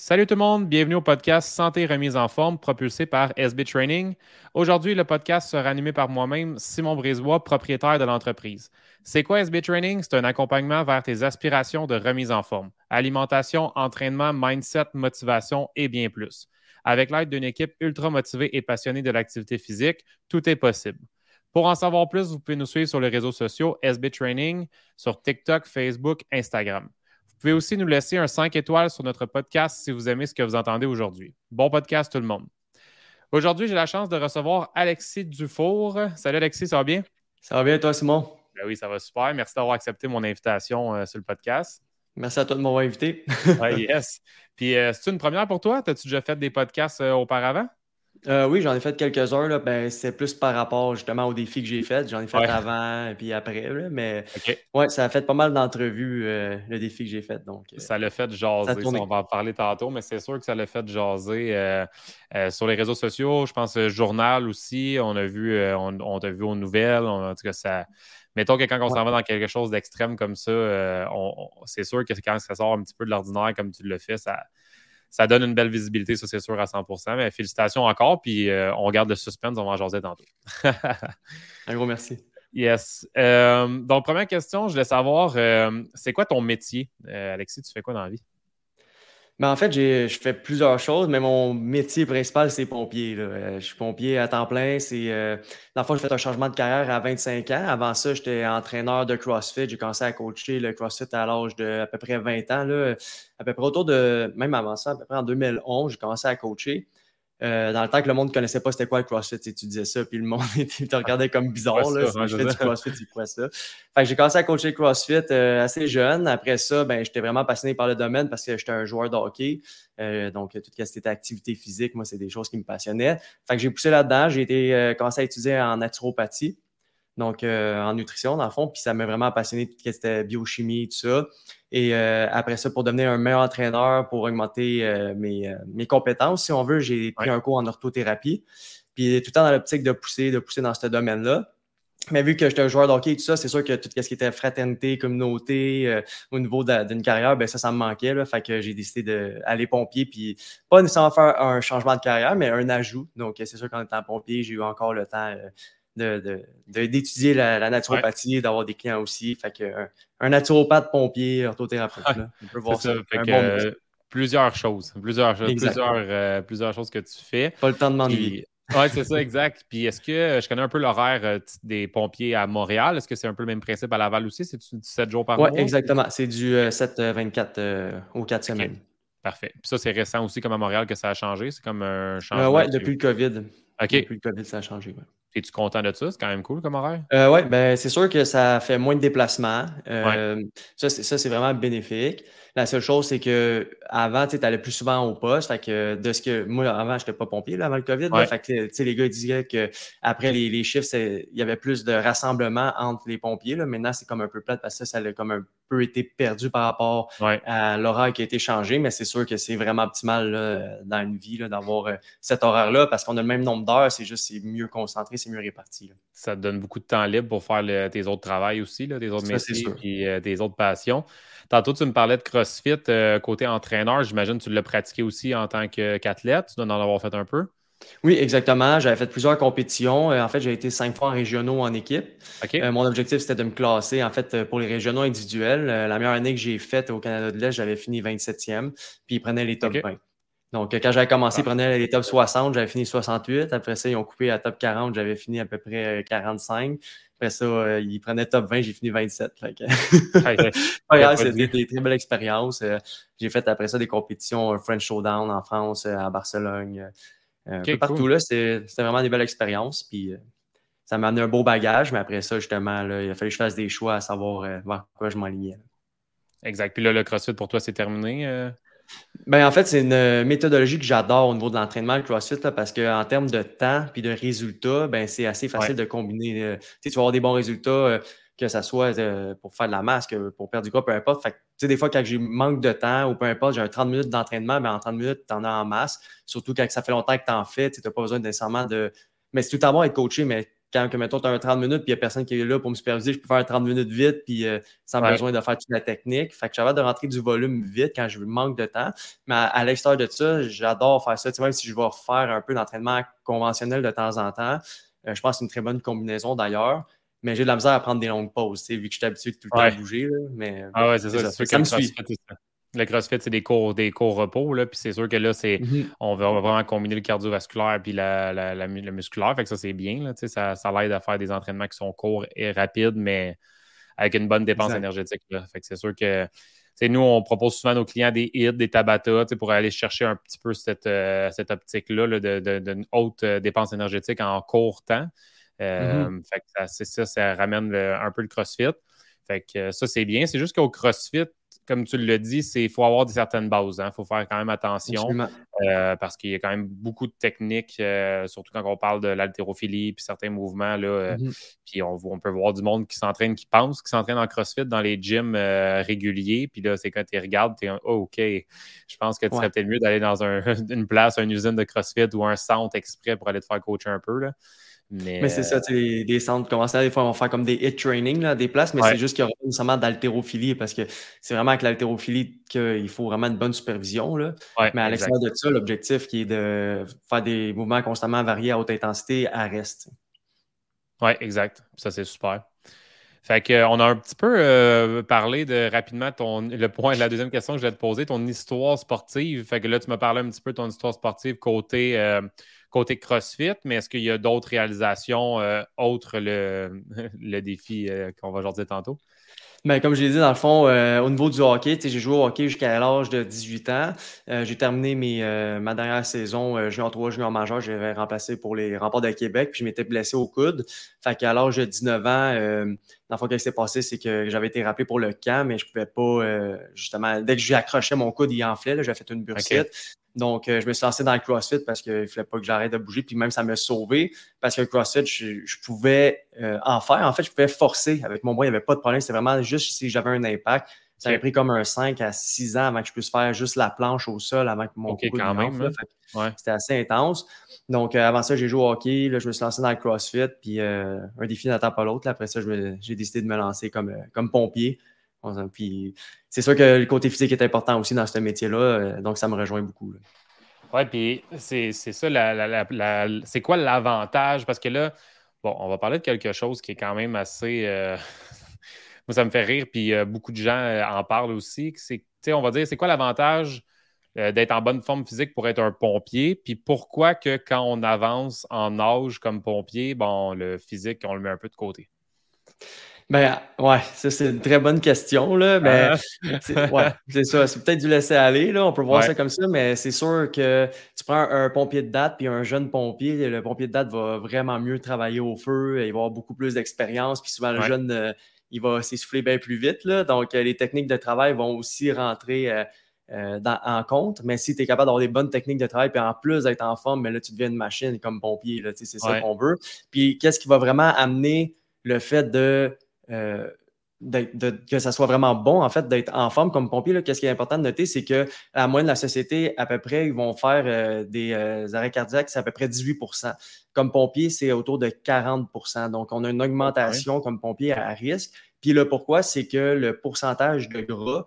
Salut tout le monde, bienvenue au podcast Santé remise en forme propulsé par SB Training. Aujourd'hui, le podcast sera animé par moi-même, Simon Brisebois, propriétaire de l'entreprise. C'est quoi SB Training? C'est un accompagnement vers tes aspirations de remise en forme. Alimentation, entraînement, mindset, motivation et bien plus. Avec l'aide d'une équipe ultra motivée et passionnée de l'activité physique, tout est possible. Pour en savoir plus, vous pouvez nous suivre sur les réseaux sociaux SB Training, sur TikTok, Facebook, Instagram. Vous pouvez aussi nous laisser un 5 étoiles sur notre podcast si vous aimez ce que vous entendez aujourd'hui. Bon podcast tout le monde. Aujourd'hui, j'ai la chance de recevoir Alexis Dufour. Salut Alexis, ça va bien? Ça va bien toi, Simon? Ben oui, ça va super. Merci d'avoir accepté mon invitation euh, sur le podcast. Merci à toi de m'avoir invité. Oui, yes. Puis, euh, c'est une première pour toi? As-tu déjà fait des podcasts euh, auparavant? Euh, oui, j'en ai fait quelques-uns. Ben, c'est plus par rapport justement aux défis que j'ai faits. J'en ai fait avant et puis après. mais ouais, ça a fait pas mal d'entrevues, euh, le défi que j'ai fait. Donc, euh, ça l'a fait jaser. on va en parler tantôt, mais c'est sûr que ça l'a fait jaser sur les réseaux sociaux. Je pense journal aussi. On a vu, on, t'a vu aux nouvelles. en tout cas, ça. Mettons que quand on s'en va dans quelque chose d'extrême comme ça, c'est sûr que quand ça sort un petit peu de l'ordinaire comme tu le fais, ça, ça donne une belle visibilité, ça c'est sûr à 100% Mais félicitations encore, puis euh, on garde le suspense, on va en jaser tantôt. Un gros merci. Yes. Euh, donc, première question, je voulais savoir, euh, c'est quoi ton métier? Alexis, tu fais quoi dans la vie? Ben, en fait, je fais plusieurs choses, mais mon métier principal, c'est pompier. Euh, je suis pompier à temps plein. C'est, euh, dans j'ai fait un changement de carrière à 25 ans. Avant ça, j'étais entraîneur de CrossFit. J'ai commencé à coacher le CrossFit à l'âge de à peu près 20 ans. Là. À peu près autour de, même avant ça, à peu près en 2011, j'ai commencé à coacher. Euh, dans le temps que le monde ne connaissait pas c'était quoi le CrossFit, tu disais ça, puis le monde te regardait comme bizarre. Là, si je fais du CrossFit, c'est quoi ça? Fait que j'ai commencé à coacher CrossFit euh, assez jeune. Après ça, ben, j'étais vraiment passionné par le domaine parce que j'étais un joueur de hockey. Euh, donc, tout ce qui était activité physique, moi, c'est des choses qui me passionnaient. Fait que j'ai poussé là-dedans. J'ai été commencé à étudier en naturopathie donc en nutrition dans le fond, puis ça m'a vraiment passionné tout ce qui était biochimie, tout ça. Et euh, après ça, pour devenir un meilleur entraîneur, pour augmenter euh, mes, euh, mes, compétences, si on veut, j'ai pris un cours en orthothérapie. Puis tout le temps dans l'optique de pousser, de pousser dans ce domaine-là. Mais vu que j'étais un joueur de hockey et tout ça, c'est sûr que tout ce qui était fraternité, communauté, au niveau d'une carrière, ben ça, ça me manquait. Là, fait que j'ai décidé d'aller pompier, puis pas nécessairement faire un changement de carrière, mais un ajout. Donc, c'est sûr qu'en étant pompier, j'ai eu encore le temps d'étudier de, la, naturopathie, d'avoir des clients aussi. Fait que un, naturopathe, pompier, orthothérapeute. on peut voir ça. Euh, plusieurs choses. Plusieurs, plusieurs, euh, plusieurs choses que tu fais. Pas le temps de m'ennuyer. Oui, c'est ça, exact. Puis est-ce que euh, je connais un peu l'horaire des pompiers à Montréal? Est-ce que c'est un peu le même principe à Laval aussi? C'est 7 jours par mois? Oui, exactement. C'est du 7-24 aux 4 semaines. Parfait. Puis ça, c'est récent aussi, comme à Montréal, que ça a changé? C'est comme un changement. oui, depuis le COVID. OK. Depuis le COVID, ça a changé. Ouais. Es-tu content de ça? C'est quand même cool comme horaire? Euh, oui, ben, c'est sûr que ça fait moins de déplacements. Euh, ça, c'est vraiment bénéfique. La seule chose, c'est que avant, tu allais plus souvent au poste. Fait que de ce que moi, avant, je n'étais pas pompier là, avant le COVID. fait que les gars disaient qu'après les, les chiffres, il y avait plus de rassemblement entre les pompiers. Là. Maintenant, c'est comme un peu plate parce que ça, ça a comme un peu été perdu par rapport à l'horaire qui a été changé. Mais c'est sûr que c'est vraiment optimal dans une vie d'avoir euh, cet horaire-là parce qu'on a le même nombre d'heures. C'est juste c'est mieux concentré, c'est mieux réparti. Ça te donne beaucoup de temps libre pour faire tes autres travails aussi, là, tes autres métiers et euh, tes autres passions. Tantôt, tu me parlais de CrossFit euh, côté entraîneur. J'imagine que tu l'as pratiqué aussi en tant qu'athlète. Tu dois en avoir fait un peu. Oui, exactement. J'avais fait plusieurs compétitions. Euh, en fait, j'ai été cinq fois en régionaux en équipe. Euh, mon objectif, c'était de me classer, en fait, pour les régionaux individuels. la meilleure année que j'ai faite au Canada de l'Est, j'avais fini 27e, puis ils prenaient les top 20. Donc, quand j'avais commencé, ils ah. prenaient les top 60, j'avais fini 68. Après ça, ils ont coupé à top 40, j'avais fini à peu près 45. Après ça, euh, il prenait top 20, j'ai fini 27. C'était une très belle expérience. Euh, j'ai fait après ça des compétitions euh, French Showdown en France, à Barcelone, un peu partout. là. C'était vraiment des belles expériences. Puis ça m'a amené un beau bagage, mais après ça, justement, là, il a fallu que je fasse des choix à savoir vers quoi je m'enlignais. Exact. Puis là, le CrossFit pour toi, c'est terminé? Ben, en fait, c'est une euh, méthodologie que j'adore au niveau de l'entraînement, le CrossFit, parce qu'en termes de temps et de résultats, ben, c'est assez facile de combiner. Euh, tu vas avoir des bons résultats, euh, que ce soit pour faire de la masse, pour perdre du gras, peu importe. Fait des fois, quand j'ai manque de temps ou peu importe, j'ai un 30 minutes d'entraînement, ben, en 30 minutes, tu en as en masse. Surtout quand ça fait longtemps que tu en fais, tu n'as pas besoin nécessairement de. Mais c'est tout à bon être coaché, mais quand, mettons, tu as un 30 minutes, puis il n'y a personne qui est là pour me superviser, je peux faire un 30 minutes vite, puis euh, sans besoin de faire toute la technique. Fait que j'avais de rentrer du volume vite quand je manque de temps. Mais à, l'extérieur de ça, j'adore faire ça. Tu même si je vais refaire un peu d'entraînement conventionnel de temps en temps, euh, je pense que c'est une très bonne combinaison d'ailleurs. Mais j'ai de la misère à prendre des longues pauses, vu que je suis habitué tout le temps à bouger. Là, mais, ah ouais, c'est ça. ça, ça me suit. Le CrossFit, c'est des cours, des cours repos, là, puis c'est sûr que là, c'est, mm-hmm. on, va, vraiment combiner le cardiovasculaire puis la, la, le musculaire, fait que ça, c'est bien, là, ça, ça l'aide à faire des entraînements qui sont courts et rapides, mais avec une bonne dépense énergétique, là. Fait que c'est sûr que, nous, on propose souvent à nos clients des hits, des tabata, pour aller chercher un petit peu cette, euh, cette optique-là de, de, haute euh, dépense énergétique en court temps. Euh, mm-hmm. Fait que c'est ça, ça ramène un peu le CrossFit. Fait que ça, c'est bien. C'est juste qu'au CrossFit, comme tu le dis, il faut avoir des certaines bases. Il hein. faut faire quand même attention euh, parce qu'il y a quand même beaucoup de techniques, euh, surtout quand on parle de l'haltérophilie puis certains mouvements. Là, euh, mm-hmm. Puis on, peut voir du monde qui s'entraîne, qui pense, qui s'entraîne en CrossFit dans les gyms réguliers. Puis là, c'est quand tu regardes, tu es oh, OK, je pense que tu serais peut-être mieux d'aller dans une place, une usine de CrossFit ou un centre exprès pour aller te faire coacher un peu. Là. Mais, c'est ça, les, des centres commencent des fois, vont faire comme des hit training, là, des places, mais c'est juste qu'il y aura nécessairement d'haltérophilie parce que c'est vraiment avec l'haltérophilie qu'il faut vraiment une bonne supervision. Là. mais à l'extérieur de ça, l'objectif qui est de faire des mouvements constamment variés à haute intensité, à reste. Oui, exact. Ça, c'est super. Fait que, on a un petit peu euh, parlé de rapidement ton, le point, la deuxième question que je vais te poser, ton histoire sportive. Fait que là, tu m'as parlé un petit peu de ton histoire sportive côté euh, côté CrossFit, mais est-ce qu'il y a d'autres réalisations euh, autres le, le défi euh, qu'on va dire tantôt? Ben, comme je l'ai dit, dans le fond, euh, au niveau du hockey, j'ai joué au hockey jusqu'à l'âge de 18 ans. j'ai terminé mes, ma dernière saison junior 3, junior majeur. J'avais remplacé pour les remparts de Québec, puis je m'étais blessé au coude. Fait qu'à l'âge de 19 ans, dans le fond, ce qui s'est passé, c'est que j'avais été rappelé pour le camp, mais je pouvais pas, justement, dès que j'ai accroché mon coude, il enflait. J'avais fait une bursite. Donc, euh, je me suis lancé dans le CrossFit parce qu'il ne fallait pas que j'arrête de bouger. Puis même, ça m'a sauvé parce que le CrossFit, je, pouvais euh, en faire. En fait, je pouvais forcer. Avec mon bras, il n'y avait pas de problème. C'était vraiment juste si j'avais un impact. Ça avait pris comme un 5 à 6 ans avant que je puisse faire juste la planche au sol avant que mon okay, quand même. C'était assez intense. Donc, euh, avant ça, j'ai joué au hockey. Là, je me suis lancé dans le CrossFit. Puis, un défi n'attend pas l'autre. Après ça, j'ai décidé de me lancer comme, comme pompier. Puis c'est sûr que le côté physique est important aussi dans ce métier-là, euh, donc ça me rejoint beaucoup. Oui, puis c'est ça, c'est quoi l'avantage? Parce que là, bon, on va parler de quelque chose qui est quand même assez. Euh, moi, ça me fait rire, puis euh, beaucoup de gens en parlent aussi. C'est, on va dire, c'est quoi l'avantage d'être en bonne forme physique pour être un pompier? Puis pourquoi que quand on avance en âge comme pompier, bon, le physique, on le met un peu de côté? Ben, ouais, ça, c'est une très bonne question, là. Mais, ah. ouais, c'est ça. C'est peut-être du laisser aller, là. On peut voir ça comme ça, mais c'est sûr que tu prends un, pompier de date puis un jeune pompier, le pompier de date va vraiment mieux travailler au feu, il va avoir beaucoup plus d'expérience, puis souvent, le jeune, euh, il va s'essouffler bien plus vite, là. Donc, euh, les techniques de travail vont aussi rentrer. Euh, en compte. Mais si tu es capable d'avoir des bonnes techniques de travail, puis en plus d'être en forme, mais là, tu deviens une machine comme pompier. C'est ça qu'on veut. Puis qu'est-ce qui va vraiment amener le fait de euh, que ça soit vraiment bon, en fait, d'être en forme comme pompier. Qu'est-ce qui est important de noter, c'est que à moyenne de la société, à peu près, ils vont faire euh, des euh, arrêts cardiaques, c'est à peu près 18% Comme pompier, c'est autour de 40% Donc, on a une augmentation comme pompier à, risque. Puis le pourquoi, c'est que le pourcentage de gras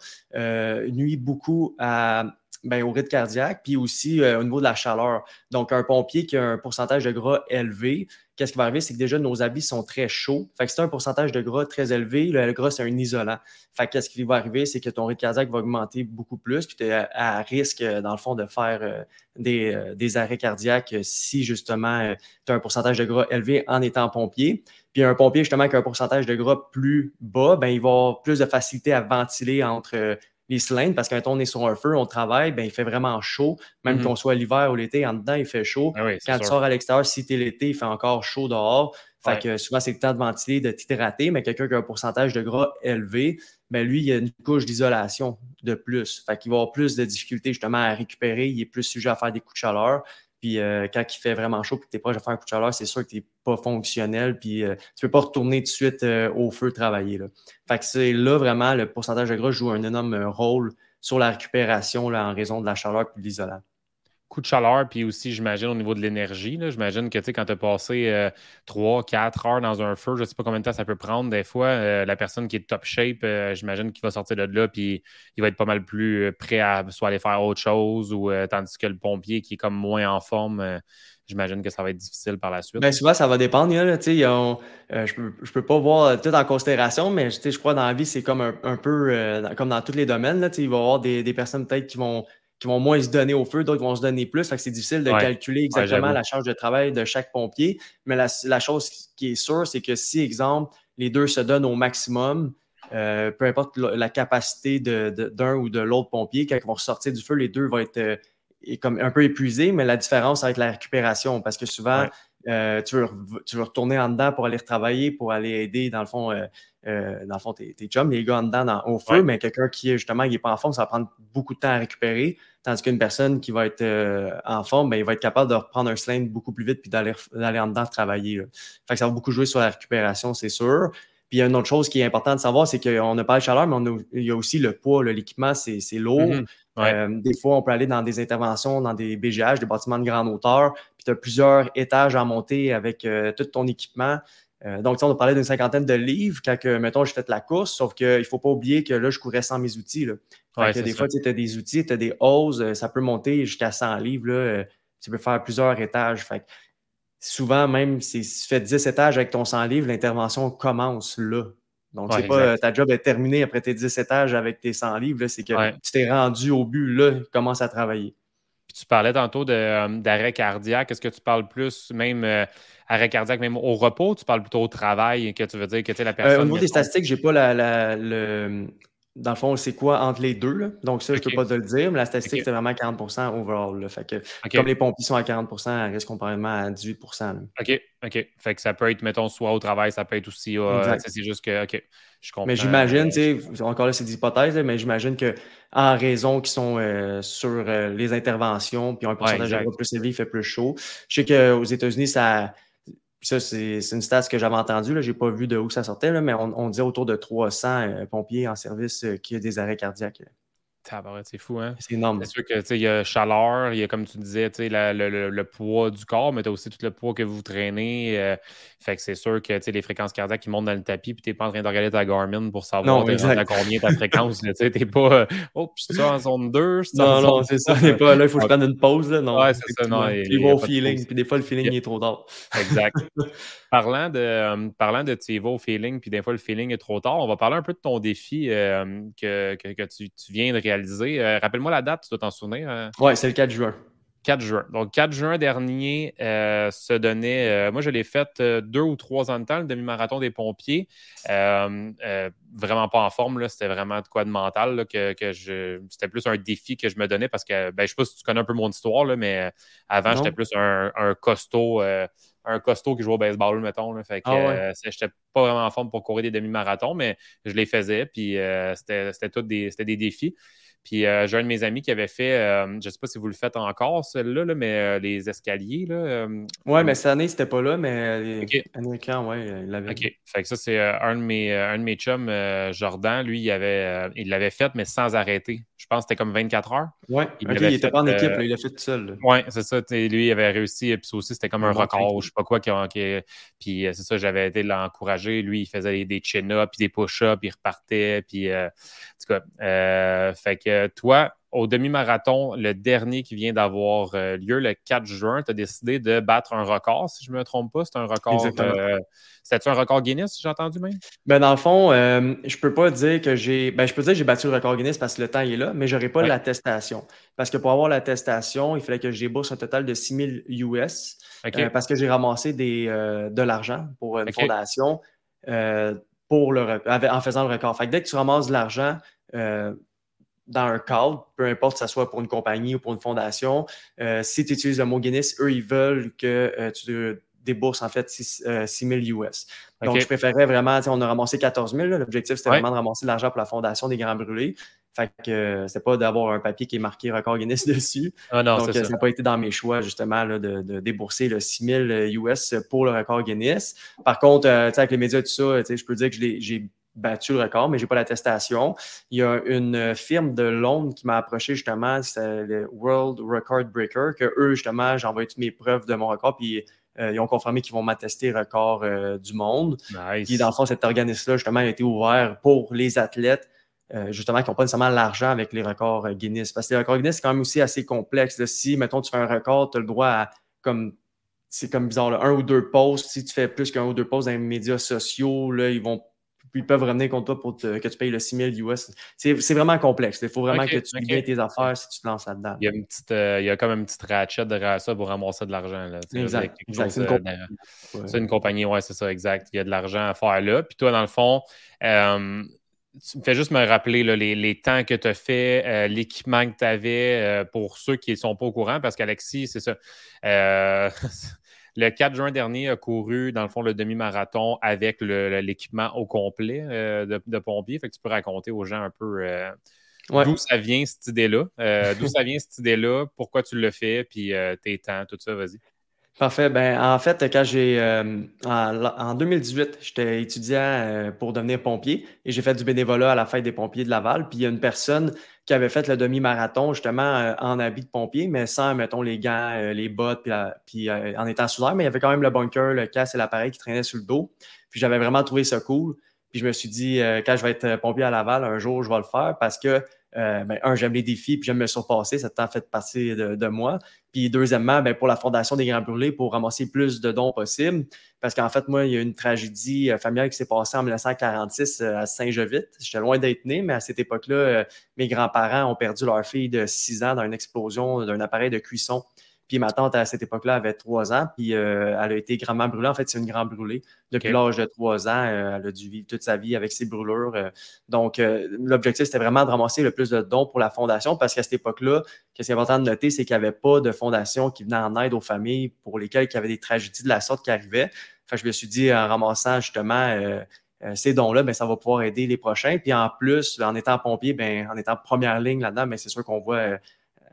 nuit beaucoup à, ben, au rythme cardiaque, puis aussi au niveau de la chaleur. Donc, un pompier qui a un pourcentage de gras élevé, qu'est-ce qui va arriver, c'est que déjà nos habits sont très chauds. Fait que c'est un pourcentage de gras très élevé. Le, gras, c'est un isolant. Fait qu'est-ce qui va arriver, c'est que ton rythme cardiaque va augmenter beaucoup plus, puis tu es à, risque, euh, dans le fond, de faire euh, euh, des, arrêts cardiaques si justement tu as un pourcentage de gras élevé en étant pompier. Puis un pompier, justement, qui a un pourcentage de gras plus bas, ben, il va avoir plus de facilité à ventiler entre les cylindres parce que quand on est sur un feu, on travaille, ben, il fait vraiment chaud. Même mm-hmm. qu'on soit l'hiver ou l'été, en dedans, il fait chaud. Ah quand tu sors à l'extérieur, si tu es l'été, il fait encore chaud dehors. Fait que souvent, c'est le temps de ventiler, de t'hydrater, mais quelqu'un qui a un pourcentage de gras élevé, ben lui, il a une couche d'isolation de plus. Fait qu'il va avoir plus de difficultés justement à récupérer, il est plus sujet à faire des coups de chaleur. Puis euh, quand il fait vraiment chaud et que tu es proche de faire un coup de chaleur, c'est sûr que tu n'es pas fonctionnel. Puis euh, tu ne peux pas retourner tout de suite euh, au feu travailler. Là. Fait que c'est là vraiment le pourcentage de gras joue un énorme rôle sur la récupération là, en raison de la chaleur et de l'isolant. Coup de chaleur, puis aussi, j'imagine, au niveau de l'énergie. J'imagine que quand tu as passé 3, 4 heures dans un feu, je ne sais pas combien de temps ça peut prendre. Des fois, la personne qui est top shape, j'imagine qu'il va sortir de là, puis il va être pas mal plus prêt à soit aller faire autre chose, ou tandis que le pompier qui est comme moins en forme j'imagine que ça va être difficile par la suite. Bien, souvent, ça va dépendre. Là, euh, je ne peux, peux, pas voir tout en considération, mais je crois que dans la vie, c'est comme un, peu euh, comme dans tous les domaines. Là, il va y avoir des, personnes peut-être qui vont, qui vont moins se donner au feu, d'autres vont se donner plus. c'est difficile de calculer exactement la charge de travail de chaque pompier. Mais la, chose qui est sûre, c'est que si, exemple, les deux se donnent au maximum, euh, peu importe la capacité d'un ou de l'autre pompier, quand ils vont sortir du feu, les deux vont être est comme un peu épuisé, mais la différence avec la récupération, parce que souvent, euh, tu, veux, tu, veux, retourner en dedans pour aller retravailler, pour aller aider, dans le fond, euh, euh, dans le fond tes, tes chums, les gars en dedans au feu, mais quelqu'un qui est justement, il n'est pas en forme, ça va prendre beaucoup de temps à récupérer, tandis qu'une personne qui va être en forme, ben, il va être capable de reprendre un sling beaucoup plus vite puis d'aller en dedans travailler. Fait que ça va beaucoup jouer sur la récupération, c'est sûr. Puis il y a une autre chose qui est importante de savoir, c'est qu'on n'a pas de chaleur, mais on il y a aussi le poids, l'équipement, c'est lourd. Mm-hmm. Euh, des fois, on peut aller dans des interventions, dans des BGH, des bâtiments de grande hauteur, puis tu as plusieurs étages à monter avec euh, tout ton équipement. Euh, donc, on parlé d'une cinquantaine de livres quand, mettons, j'ai fait la course, sauf qu'il ne faut pas oublier que là, je courais sans mes outils. Là. des fois, tu as des outils, tu as des hoses, ça peut monter jusqu'à 100 livres. Là, tu peux faire plusieurs étages. Fait souvent, même si tu fais 10 étages avec ton 100 livres, l'intervention commence là. Donc, c'est pas ta job est terminée après tes 10 étages avec tes 100 livres, c'est que tu t'es rendu au but, là, commence à travailler. Puis tu parlais tantôt euh, d'arrêt cardiaque. Est-ce que tu parles plus même euh, arrêt cardiaque, même au repos, tu parles plutôt au travail, que tu veux dire que tu la personne. Euh, au niveau des statistiques, j'ai pas la, le, dans le fond, c'est quoi entre les deux? Donc, ça, je ne peux pas te le dire, mais la statistique, c'est vraiment 40% overall. Fait que, Comme les pompiers sont à 40% elle reste comparément à 18% OK, OK. Fait que ça peut être, mettons, soit au travail, ça peut être aussi. Euh, c'est juste que, OK, je comprends. Mais j'imagine, tu sais, encore là, c'est des hypothèses, mais j'imagine qu'en raison qu'ils sont euh, sur euh, les interventions, puis un pourcentage de plus élevé, il fait plus chaud. Je sais qu'aux États-Unis, ça ça, c'est une stat que j'avais entendue. Je n'ai pas vu de où ça sortait, là, mais on, on, disait autour de 300 euh, pompiers en service euh, qui ont des arrêts cardiaques c'est fou, hein? C'est énorme. C'est sûr que il y a chaleur, il y a, comme tu disais, le, poids du corps, mais tu as aussi tout le poids que vous traînez. Euh, fait que c'est sûr que les fréquences cardiaques qui montent dans le tapis, puis tu n'es pas en train de regarder ta Garmin pour savoir à combien ta fréquence. Tu n'es pas euh, Oh, je suis en zone 2. Non, non, c'est ça. Pas, là, il faut que je prenne une pause. Là. Non, ouais, c'est ça. Non, il, il feeling, puis des fois, le feeling est trop tard. Exact. parlant de, euh, parlant de tu au feeling, puis des fois, le feeling est trop tard, on va parler un peu de ton défi que, que, tu, tu viens de réaliser euh, rappelle-moi la date, tu dois t'en souvenir. Hein? Oui, c'est le 4 juin. 4 juin. Donc, 4 juin dernier, euh, se donnait. Euh, moi, je l'ai fait deux ou trois ans de temps, le demi-marathon des pompiers. vraiment pas en forme, c'était vraiment de quoi de mental. que, je, c'était plus un défi que je me donnais parce que, ben, je sais pas si tu connais un peu mon histoire, là, mais avant, j'étais plus un, costaud. un costaud qui jouait au baseball, mettons. Là, fait que ah j'étais pas vraiment en forme pour courir des demi-marathons, mais je les faisais. Puis c'était, c'était tous des, c'était des défis. Puis euh, j'ai un de mes amis qui avait fait, euh, je ne sais pas si vous le faites encore, celle-là, mais euh, les escaliers. Là, ouais, mais cette année, c'était pas là, mais okay. américain, ouais, il l'avait. OK. Fait que ça, c'est un, de mes, un de mes chums, Jordan, lui, il avait, il l'avait fait, mais sans arrêter. Je pense que c'était comme 24 heures. Ouais, il n'était pas en équipe, il l'a fait tout seul. Oui, c'est ça. Lui, il avait réussi, puis ça aussi, c'était comme un record, je sais pas quoi. Qui, puis c'est ça, j'avais été l'encourager. Lui, il faisait des chin-ups, puis des push-ups, il repartait, puis en tout cas, fait que toi, au demi-marathon, le dernier qui vient d'avoir euh, lieu le 4 juin, tu as décidé de battre un record, si je ne me trompe pas. C'est un record. Euh, C'était-tu un record Guinness, j'ai entendu même? Ben, dans le fond, euh, je peux pas dire que j'ai. Ben, je peux dire que j'ai battu le record Guinness parce que le temps est là, mais je n'aurai pas l'attestation. Parce que pour avoir l'attestation, il fallait que je débourse un total de 6 000 US. parce que j'ai ramassé des, de l'argent pour une fondation pour le, en faisant le record. Fait que dès que tu ramasses de l'argent, dans un cadre, peu importe que ce soit pour une compagnie ou pour une fondation, euh, si tu utilises le mot Guinness, eux, ils veulent que euh, tu débourses en fait 6, 000 US. Donc, je préférais vraiment, on a ramassé 14 000. L'objectif, c'était vraiment de ramasser de l'argent pour la fondation des Grands Brûlés. Fait que euh, c'est pas d'avoir un papier qui est marqué record Guinness dessus. Ah non, Donc, ça n'a pas été dans mes choix, justement, là, de, de, débourser le 6 000 US pour le record Guinness. Par contre, avec les médias et tout ça, je peux dire que j'ai battu le record, mais je n'ai pas l'attestation. Il y a une firme de Londres qui m'a approché justement, c'est le World Record Breaker, que eux, justement, j'envoie toutes mes preuves de mon record, puis euh, ils ont confirmé qu'ils vont m'attester record euh, du monde. Nice. Puis dans le fond, cet organisme-là, justement, a été ouvert pour les athlètes, euh, justement, qui n'ont pas nécessairement l'argent avec les records Guinness. Parce que les records Guinness, c'est quand même aussi assez complexe. Si, mettons, tu fais un record, tu as le droit à, comme c'est comme bizarre, un ou deux posts. Si tu fais plus qu'un ou deux posts dans les médias sociaux, là, ils vont ils peuvent revenir contre toi pour que tu payes le 6000 US. C'est vraiment complexe. Il faut vraiment que tu okay. bien tes affaires si tu te lances là-dedans. Il y a une petite, euh, il y a comme une petite ratchet derrière ça pour ramasser de l'argent. Exact. C'est une, comp ouais. une, compagnie, ouais, c'est ça, exact. Il y a de l'argent à faire là. Puis toi, dans le fond, euh, tu me fais juste me rappeler là, les, les, temps que tu as fait, euh, l'équipement que tu avais pour ceux qui ne sont pas au courant, parce qu'Alexis, c'est ça. Le 4 juin dernier a couru, dans le fond, le demi-marathon avec l'équipement au complet euh, de, de, pompier. Fait que tu peux raconter aux gens un peu euh, ouais. d'où ça vient cette idée-là. Euh, d'où ça vient cette idée-là, pourquoi tu le fais, puis tes temps, tout ça, vas-y. Parfait. Ben, en fait, quand j'ai euh, en, en, 2018, j'étais étudiant euh, pour devenir pompier et j'ai fait du bénévolat à la fête des pompiers de Laval. Puis il y a une personne qui avait fait le demi-marathon justement euh, en habit de pompier, mais sans, mettons, les gants, les bottes, puis, puis en étant sous l'air. Mais il y avait quand même le bunker, le casque et l'appareil qui traînaient sur le dos. Puis j'avais vraiment trouvé ça cool. Puis je me suis dit, quand je vais être pompier à Laval, un jour, je vais le faire parce que euh, ben, un, j'aime les défis, puis j'aime me surpasser. Ça t'a fait passer de, moi. Puis deuxièmement, ben, pour la Fondation des Grands Brûlés, pour ramasser plus de dons possibles. Parce qu'en fait, moi, il y a une tragédie euh, familiale qui s'est passée en 1946 euh, à Saint-Jovite. J'étais loin d'être né, mais à cette époque-là, mes grands-parents ont perdu leur fille de 6 ans dans une explosion d'un appareil de cuisson. Puis ma tante, à cette époque-là, avait trois ans, puis euh, elle a été grandement brûlée. En fait, c'est une grande brûlée. Depuis okay. l'âge de trois ans, euh, elle a dû vivre toute sa vie avec ses brûlures. Euh. donc, l'objectif, c'était vraiment de ramasser le plus de dons pour la fondation, parce qu'à cette époque-là, ce qui est important de noter, c'est qu'il n'y avait pas de fondation qui venait en aide aux familles pour lesquelles il y avait des tragédies de la sorte qui arrivaient. Enfin, je me suis dit, en ramassant justement ces dons-là, ben, ça va pouvoir aider les prochains. Puis en plus, en étant pompier, ben, en étant première ligne là-dedans, ben, c'est sûr qu'on voit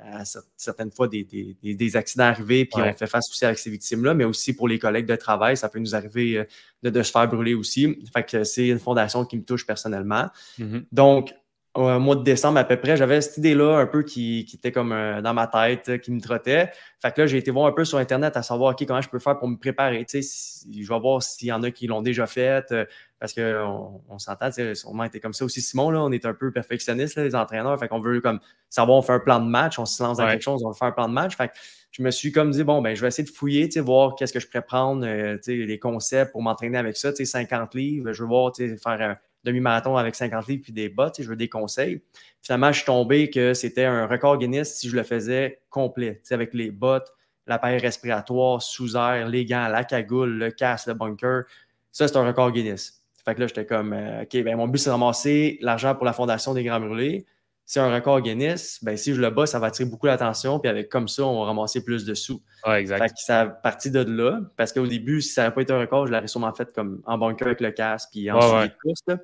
à certaines fois des, des, des, accidents arrivés, puis ouais. on fait face aussi avec ces victimes-là, mais aussi pour les collègues de travail, ça peut nous arriver euh, de, de se faire brûler aussi. Fait que c'est une fondation qui me touche personnellement. Mm -hmm. Donc, au mois de décembre à peu près, j'avais cette idée-là un peu qui, qui était comme euh, dans ma tête, qui me trottait. Fait que là, j'ai été voir un peu sur Internet à savoir OK, comment je peux faire pour me préparer? Tu sais, si, je vais voir s'il y en a qui l'ont déjà fait. Euh, parce qu'on on, s'entend, on était comme ça aussi, Simon, là, on est un peu perfectionniste, les entraîneurs. Fait qu'on veut comme savoir, on fait un plan de match, on se lance dans ouais. quelque chose, on veut faire un plan de match. Fait que je me suis comme dit, bon, ben, je vais essayer de fouiller, voir qu'est-ce que je pourrais prendre, euh, les concepts pour m'entraîner avec ça, 50 livres. Je veux voir, faire un demi-marathon avec 50 livres puis des bottes, je veux des conseils. Finalement, je suis tombé que c'était un record Guinness si je le faisais complet, avec les bottes, l'appareil respiratoire, sous air, les gants, la cagoule, le casque, le bunker. Ça, c'est un record Guinness. Fait que là, j'étais comme, euh, OK, ben, mon but, c'est de ramasser l'argent pour la Fondation des Grands Brûlés. C'est un record Guinness. Ben, si je le bats, ça va attirer beaucoup l'attention. Puis avec comme ça, on va ramasser plus de sous. Ouais, exact. Fait que ça a parti de là. Parce qu'au début, si ça n'avait pas été un record, je l'aurais sûrement fait comme en bunker avec le casque, puis en ouais, ouais. de course. Là.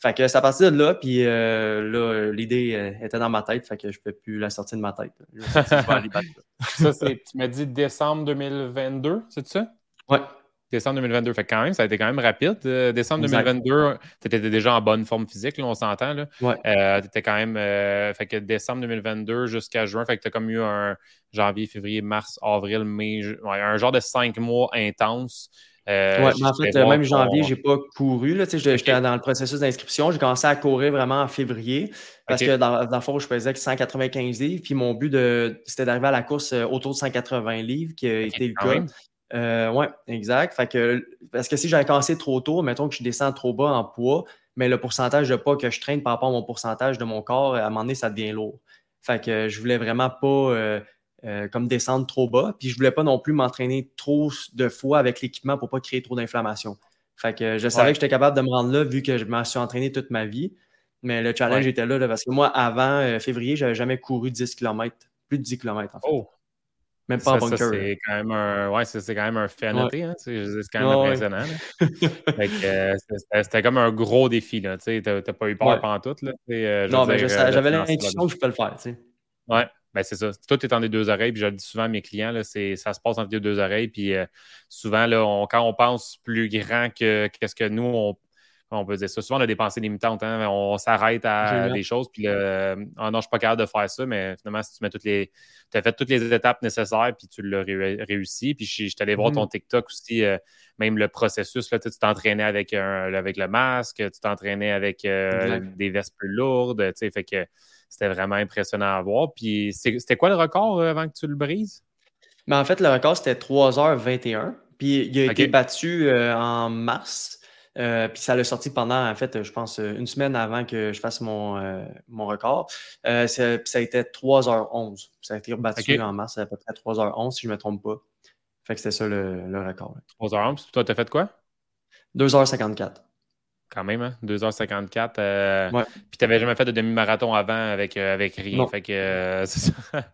Fait que ça a parti de là, puis euh, là, l'idée euh, était dans ma tête, fait que je ne peux plus la sortir de ma tête. ça, tu m'as dit décembre 2022, c'est ça? Ouais. Décembre 2022. Fait que quand même, ça a été quand même rapide. Euh, décembre exact. 2022, tu étais déjà en bonne forme physique, là, on s'entend. Ouais. Euh, tu étais quand même. Euh, fait que décembre 2022 jusqu'à juin, fait que tu as comme eu un janvier, février, mars, avril, mai, ouais, un genre de cinq mois intense. Euh, ouais, mais en fait, même janvier, je n'ai pas couru. J'étais okay. dans le processus d'inscription. J'ai commencé à courir vraiment en février parce okay. que dans, dans le fond, je faisais 195 livres. Puis mon but, c'était d'arriver à la course autour de 180 livres, qui okay. été le cas. Euh, oui, exact. Fait que, parce que si j'avais commencé trop tôt, mettons que je descends trop bas en poids, mais le pourcentage de pas que je traîne par rapport à mon pourcentage de mon corps, à un moment donné, ça devient lourd. Fait que je voulais vraiment pas euh, euh, comme descendre trop bas. Puis je voulais pas non plus m'entraîner trop de fois avec l'équipement pour pas créer trop d'inflammation. Fait que je savais ouais. que j'étais capable de me rendre là vu que je m'en suis entraîné toute ma vie. Mais le challenge ouais. était là, là, parce que moi, avant février, j'avais jamais couru 10 km. Plus de 10 km en fait. Oh. Même pas ça, en bunker. C'est quand même un, ouais, c'est quand même un fait à noter. Ouais. Hein, c'est quand même impressionnant. Ouais. euh, C'était comme un gros défi. Tu n'as pas eu peur pendant tout. Là, euh, non, mais j'avais l'intuition que je peux le faire. T'sais. Ouais, ben c'est ça. Tout est entre les deux oreilles. Puis je le dis souvent à mes clients, là, ça se passe entre les deux oreilles. Puis euh, souvent, là, on, quand on pense plus grand que qu'est-ce que nous, on, on peut dire ça. Souvent, on a des pensées limitantes. Hein. On s'arrête à des choses, puis le, oh non, je suis pas capable de faire ça, mais finalement, si tu mets toutes les. Tu as fait toutes les étapes nécessaires, puis tu l'as réussi. Puis je, suis allé voir ton mm-hmm. TikTok aussi, euh, même le processus. Là, tu t'entraînais avec, avec le masque, tu t'entraînais avec euh, des vestes plus lourdes. Fait que c'était vraiment impressionnant à voir. Puis c'était quoi le record euh, avant que tu le brises? Mais en fait, le record, c'était 3h21. Puis il a été battu en mars. Euh, puis ça l'a sorti pendant, en fait, je pense, une semaine avant que je fasse mon, euh, mon record. Euh, ça, a été 3h11. Ça a été rebattu en mars, à peu près 3h11, si je ne me trompe pas. Fait que c'était ça le, le record. 3h11. Toi, tu as fait quoi? 2h54 quand même, hein? 2h54. Euh, puis tu n'avais jamais fait de demi-marathon avant avec, euh, avec rien. Fait que euh, c'est ça.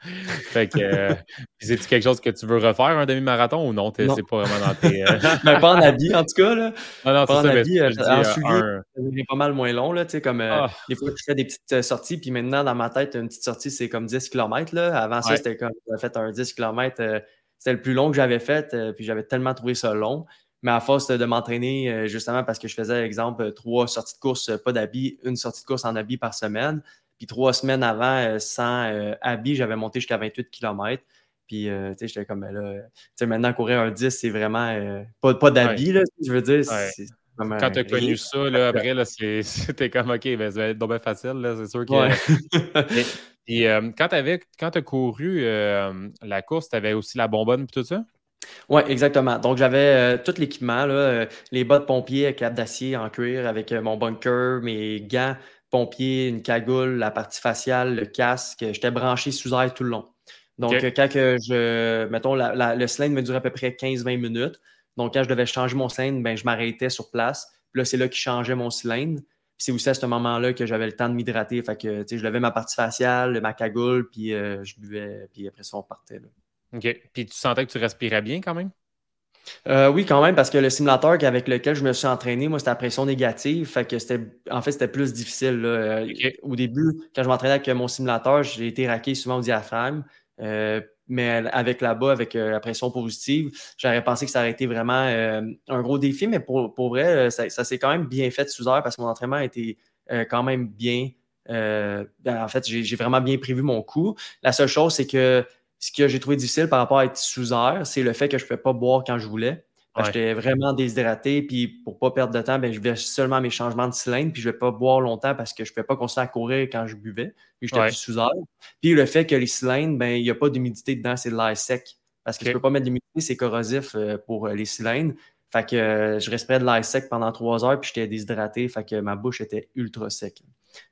fait que c'est quelque chose que tu veux refaire, un demi-marathon ou non? C'est pas vraiment dans tes. Mais pas en habit, en tout cas. Là. Ah non, pas en habit. en soulier, c'est pas mal moins long. Là, comme, ah. Des fois, je fais des petites sorties. Puis maintenant, dans ma tête, une petite sortie, c'est comme 10 km. Là. Avant ça, c'était comme j'avais fait un 10 km. c'était le plus long que j'avais fait. puis j'avais tellement trouvé ça long. Mais à force de m'entraîner, euh, justement parce que je faisais, exemple, trois sorties de course, pas d'habits, une sortie de course en habits par semaine. Puis trois semaines avant, euh, sans euh, habits, j'avais monté jusqu'à 28 km. Puis, tu sais, j'étais comme, ben là, tu sais, maintenant, courir un 10, c'est vraiment pas, pas d'habits, là, je veux dire. Quand tu as connu ça, là, après, là, c'était comme, OK, ben, ça va être bien facile, là, c'est sûr que. Et, quand tu as couru la course, tu avais aussi la bonbonne et tout ça? Oui, exactement. Donc, j'avais euh, tout l'équipement, euh, les bottes pompiers, cap d'acier en cuir avec euh, mon bunker, mes gants pompiers, une cagoule, la partie faciale, le casque. J'étais branché sous air tout le long. Donc, quand je, mettons, le cylindre me durait à peu près 15-20 minutes. Donc, quand je devais changer mon cylindre, ben, je m'arrêtais sur place. Puis là, c'est là qu'il changeait mon cylindre. Puis c'est aussi à ce moment-là que j'avais le temps de m'hydrater. Fait que, je levais ma partie faciale, ma cagoule, puis je buvais, puis après ça, on partait. OK. Puis tu sentais que tu respirais bien quand même? Euh, oui, quand même, parce que le simulateur avec lequel je me suis entraîné, moi, c'était à pression négative. Fait que c'était, en fait, c'était plus difficile. Euh, au début, quand je m'entraînais avec mon simulateur, j'ai été raqué souvent au diaphragme. Euh, mais avec là-bas, avec la pression positive, j'aurais pensé que ça aurait été vraiment un gros défi. Mais pour, vrai, ça, s'est quand même bien fait sous heure parce que mon entraînement a été quand même bien. Ben, en fait, j'ai vraiment bien prévu mon coup. La seule chose, c'est que ce que j'ai trouvé difficile par rapport à être sous air, c'est le fait que je ne pouvais pas boire quand je voulais. J'étais vraiment déshydraté, puis pour ne pas perdre de temps, ben, je faisais seulement mes changements de cylindre, puis je ne vais pas boire longtemps parce que je ne pouvais pas continuer à courir quand je buvais, puis j'étais sous air. Puis le fait que les cylindres, ben, il n'y a pas d'humidité dedans, c'est de l'air sec. Parce que je ne peux pas mettre d'humidité, c'est corrosif euh, pour euh, les cylindres. Fait que euh, je respirais de l'air sec pendant trois heures, puis j'étais déshydraté, fait que ma bouche était ultra sec.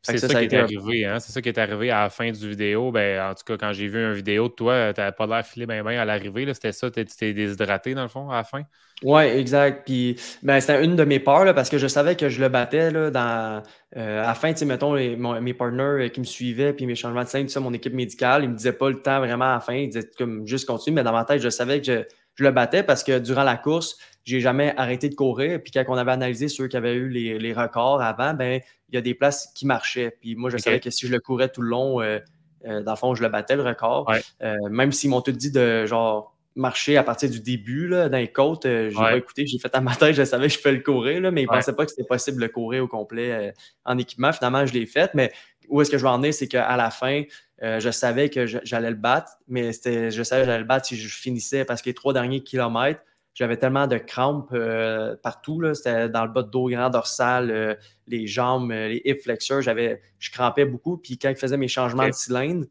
C'est ça, qui est arrivé, hein? C'est ça qui est arrivé à la fin du vidéo. Ben, en tout cas, quand j'ai vu une vidéo de toi, tu n'avais pas l'air filé bien bien à l'arrivée. C'était ça, tu étais déshydraté dans le fond à la fin? Oui, exact. Puis ben, c'était une de mes peurs parce que je savais que je le battais là, dans, euh, à la fin, mettons, mes partners qui me suivaient, puis mes changements de scène, tout ça, mon équipe médicale, ils me disaient pas le temps vraiment à la fin, ils disaient comme juste continue, mais dans ma tête, je savais que je, je le battais parce que durant la course, j'ai jamais arrêté de courir. Puis quand on avait analysé ceux qui avaient eu les, records avant, ben il y a des places qui marchaient. Puis moi, je savais que si je le courais tout le long, euh, euh, dans le fond, je le battais le record. Euh, même s'ils m'ont tout dit de genre marcher à partir du début là, dans les côtes, j'ai pas écouté, j'ai fait à ma tête, je savais que je pouvais le courir, là, mais ils ne pensaient pas que c'était possible de le courir au complet en équipement. Finalement, je l'ai fait, mais où est-ce que je vais en venir, c'est qu'à la fin, je savais que j'allais le battre, mais je savais que j'allais le battre si je finissais parce que les trois derniers kilomètres, j'avais tellement de crampes euh, partout. C'était dans le bas de dos, grand dorsal, euh, les jambes, euh, les hip flexors. J'avais, je crampais beaucoup. Puis quand je faisais mes changements de cylindre,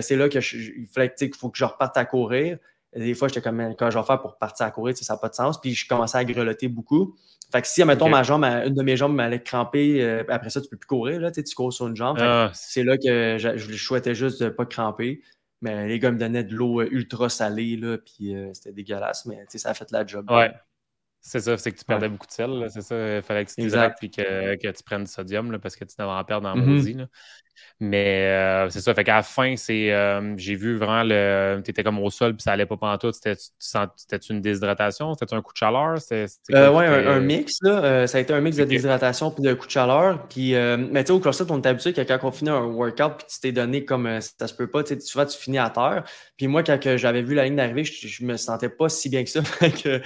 c'est là que il fallait qu'il faut que je reparte à courir. des fois, j'étais comme, quand je vais faire pour partir à courir, ça n'a pas de sens. Puis je commençais à grelotter beaucoup. Fait que si, admettons, ma jambe, une de mes jambes m'allait cramper, après ça, tu ne peux plus courir, là, tu cours sur une jambe. Ah. C'est là que je, je, souhaitais juste de ne pas cramper. Mais les gars me donnaient de l'eau euh, ultra salée, là, puis euh, c'était dégueulasse, mais ça a fait la job. Ouais. C'est ça, c'est que tu perdais beaucoup de sel, c'est ça. Il fallait que tu t'hydrates puis que, que, tu prennes du sodium là, parce que tu devais en perdre en mm Mais euh, c'est ça. Fait qu'à la fin, c'est, euh, j'ai vu vraiment le. Tu étais comme au sol, puis ça allait pas pendant tout. C'était, une déshydratation? C'était un coup de chaleur? C'était, euh, oui, un, mix. Là. ça a été un mix de déshydratation puis de coup de chaleur. Puis, mais tu sais, au CrossFit, on est habitué que quand on finit un workout, puis tu t'es donné comme ça se peut pas, tu souvent tu finis à terre. Puis moi, quand j'avais vu la ligne d'arrivée, je, me sentais pas si bien que ça. que